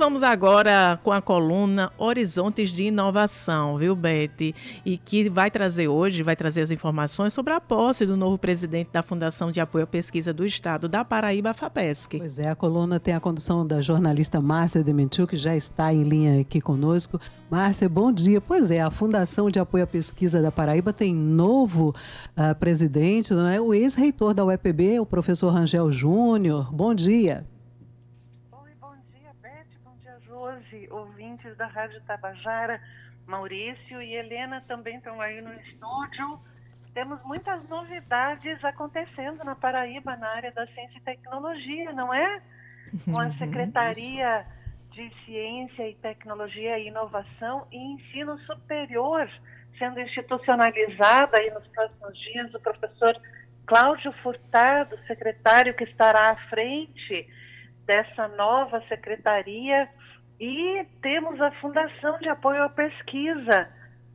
Vamos agora com a coluna Horizontes de Inovação, viu, Beth? E que vai trazer hoje, vai trazer as informações sobre a posse do novo presidente da Fundação de Apoio à Pesquisa do Estado da Paraíba, FAPESC. Pois é, a coluna tem a condução da jornalista Márcia Demetilke, que já está em linha aqui conosco. Márcia, bom dia. Pois é, a Fundação de Apoio à Pesquisa da Paraíba tem novo uh, presidente, não é? O ex-reitor da UEPB, o professor Rangel Júnior. Bom dia. Oi, bom dia, Beth. Bom dia, Ouvintes da Rádio Tabajara, Maurício e Helena também estão aí no estúdio. Temos muitas novidades acontecendo na Paraíba na área da ciência e tecnologia, não é? Com a uhum, Secretaria de Ciência e Tecnologia e Inovação e Ensino Superior sendo institucionalizada aí nos próximos dias, o professor Cláudio Furtado, secretário que estará à frente dessa nova secretaria, e temos a Fundação de Apoio à Pesquisa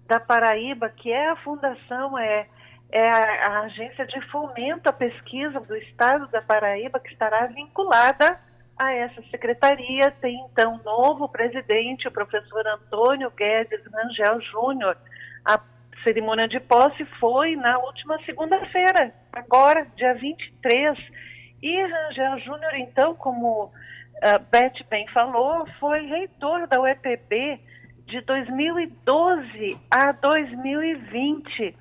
da Paraíba, que é a fundação, é, é a, a agência de fomento à pesquisa do Estado da Paraíba, que estará vinculada a essa secretaria. Tem então novo presidente, o professor Antônio Guedes Rangel Júnior. A cerimônia de posse foi na última segunda-feira, agora, dia 23. E Rangel Júnior, então, como a Beth bem falou, foi reitor da UEPB de 2012 a 2020.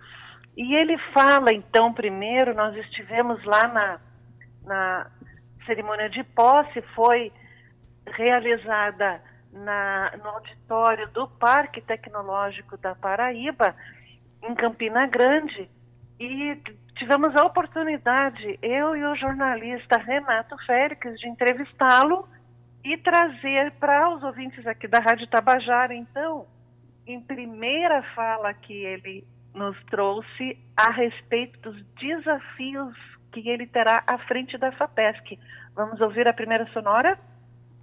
E ele fala, então, primeiro, nós estivemos lá na, na cerimônia de posse, foi realizada na, no auditório do Parque Tecnológico da Paraíba, em Campina Grande e tivemos a oportunidade, eu e o jornalista Renato Félix, de entrevistá-lo e trazer para os ouvintes aqui da Rádio Tabajara, então, em primeira fala que ele nos trouxe a respeito dos desafios que ele terá à frente da FAPESC. Vamos ouvir a primeira sonora?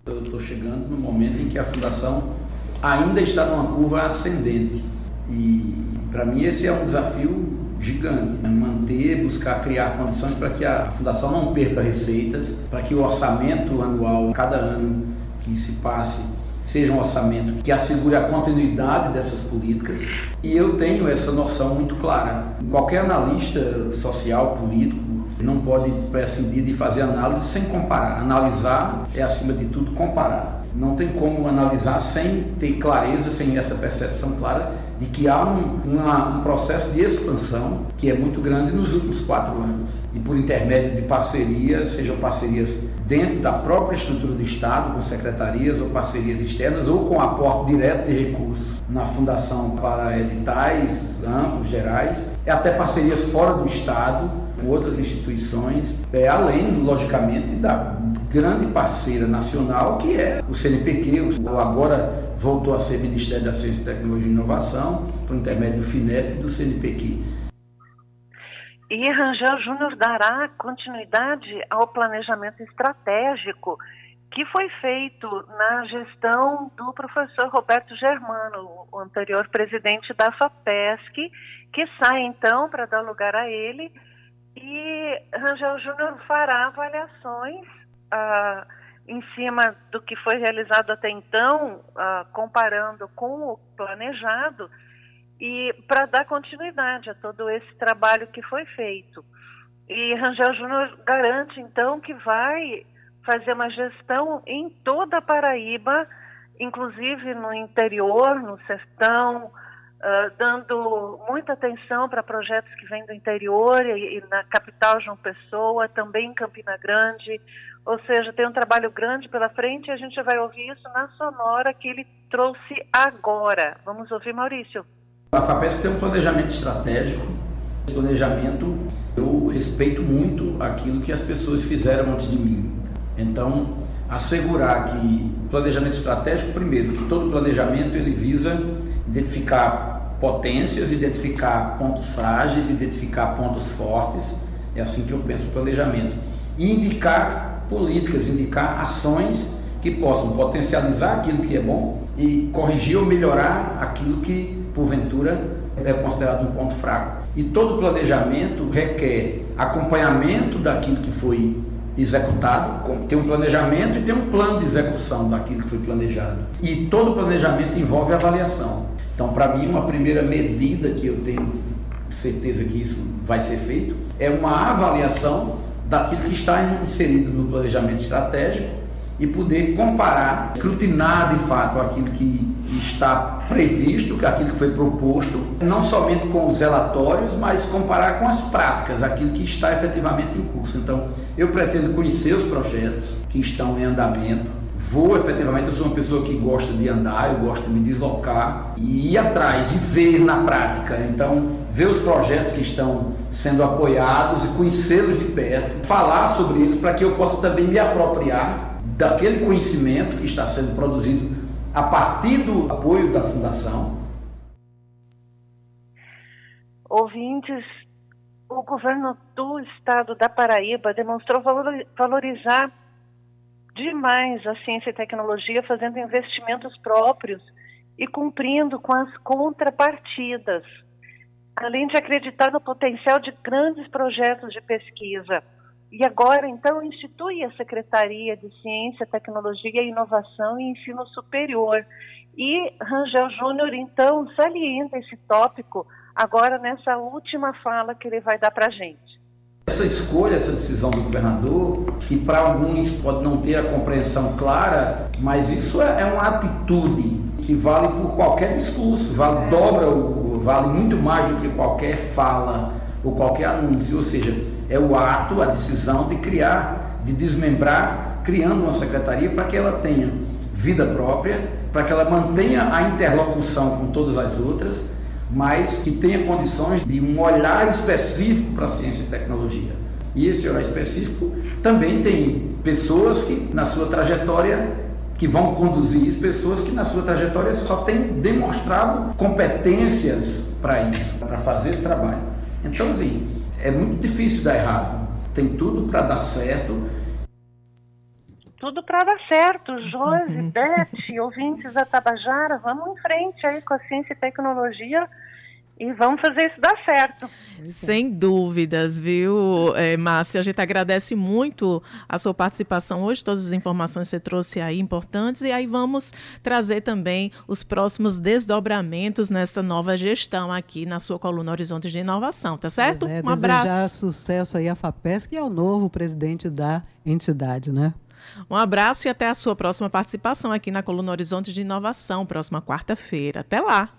Eu estou chegando no momento em que a Fundação ainda está numa curva ascendente e para mim esse é um desafio gigante, né? manter, buscar criar condições para que a fundação não perca receitas, para que o orçamento anual, cada ano que se passe, seja um orçamento que assegure a continuidade dessas políticas. E eu tenho essa noção muito clara. Qualquer analista social, político, não pode prescindir de fazer análise sem comparar. Analisar é, acima de tudo, comparar. Não tem como analisar sem ter clareza, sem essa percepção clara de que há um, uma, um processo de expansão que é muito grande nos últimos quatro anos. E por intermédio de parcerias, sejam parcerias dentro da própria estrutura do Estado, com secretarias ou parcerias externas, ou com aporte direto de recursos na Fundação para editais amplos, gerais, até parcerias fora do Estado, com outras instituições, é, além, logicamente, da grande parceira nacional, que é o CNPq, o, agora voltou a ser Ministério da Ciência, Tecnologia e Inovação, por intermédio do FINEP e do CNPq. E Rangel Júnior dará continuidade ao planejamento estratégico que foi feito na gestão do professor Roberto Germano, o anterior presidente da FAPESC, que sai então para dar lugar a ele. E Rangel Júnior fará avaliações ah, em cima do que foi realizado até então, ah, comparando com o planejado, e para dar continuidade a todo esse trabalho que foi feito. E Rangel Júnior garante, então, que vai fazer uma gestão em toda a Paraíba, inclusive no interior, no sertão, uh, dando muita atenção para projetos que vêm do interior e, e, na capital João Pessoa, também em Campina Grande, ou seja, tem um trabalho grande pela frente e a gente vai ouvir isso na sonora que ele trouxe agora. Vamos ouvir, Maurício. A FAPESC tem um planejamento estratégico. Esse planejamento, eu respeito muito aquilo que as pessoas fizeram antes de mim. Então, assegurar que planejamento estratégico, primeiro, que todo planejamento ele visa identificar potências, identificar pontos frágeis, identificar pontos fortes. É assim que eu penso no planejamento. E indicar políticas, indicar ações que possam potencializar aquilo que é bom e corrigir ou melhorar aquilo que, porventura, é considerado um ponto fraco. E todo planejamento requer acompanhamento daquilo que foi executado, tem um planejamento e tem um plano de execução daquilo que foi planejado. E todo planejamento envolve avaliação. Então, para mim, uma primeira medida que eu tenho certeza que isso vai ser feito é uma avaliação daquilo que está inserido no planejamento estratégico e poder comparar, escrutinar de fato aquilo que está previsto, aquilo que foi proposto, não somente com os relatórios, mas comparar com as práticas, aquilo que está efetivamente em curso. Então, eu pretendo conhecer os projetos que estão em andamento, vou efetivamente, eu sou uma pessoa que gosta de andar, eu gosto de me deslocar e ir atrás e ver na prática. Então, ver os projetos que estão sendo apoiados e conhecê-los de perto, falar sobre eles para que eu possa também me apropriar daquele conhecimento que está sendo produzido a partir do apoio da Fundação. Ouvintes, o governo do estado da Paraíba demonstrou valorizar demais a ciência e tecnologia, fazendo investimentos próprios e cumprindo com as contrapartidas, além de acreditar no potencial de grandes projetos de pesquisa. E agora, então, institui a Secretaria de Ciência, Tecnologia, Inovação e Ensino Superior. E Rangel Júnior, então, salienta esse tópico agora nessa última fala que ele vai dar para a gente. Essa escolha, essa decisão do governador, que para alguns pode não ter a compreensão clara, mas isso é, é uma atitude que vale por qualquer discurso, vale dobra, vale muito mais do que qualquer fala ou qualquer anúncio, ou seja, é o ato, a decisão de criar, de desmembrar, criando uma secretaria para que ela tenha vida própria, para que ela mantenha a interlocução com todas as outras, mas que tenha condições de um olhar específico para a ciência e tecnologia. E esse olhar específico também tem pessoas que na sua trajetória que vão conduzir isso, pessoas que na sua trajetória só têm demonstrado competências para isso, para fazer esse trabalho. Então, assim, é muito difícil dar errado. Tem tudo para dar certo. Tudo para dar certo. Josi, uhum. Beth, ouvintes da Tabajara, vamos em frente aí com a ciência e tecnologia e vamos fazer isso dar certo. Sem dúvidas, viu, é, Márcia? A gente agradece muito a sua participação hoje, todas as informações que você trouxe aí importantes, e aí vamos trazer também os próximos desdobramentos nessa nova gestão aqui na sua coluna Horizontes de Inovação, tá certo? É, um abraço. sucesso aí à FAPESC e ao novo presidente da entidade, né? Um abraço e até a sua próxima participação aqui na coluna Horizontes de Inovação, próxima quarta-feira. Até lá!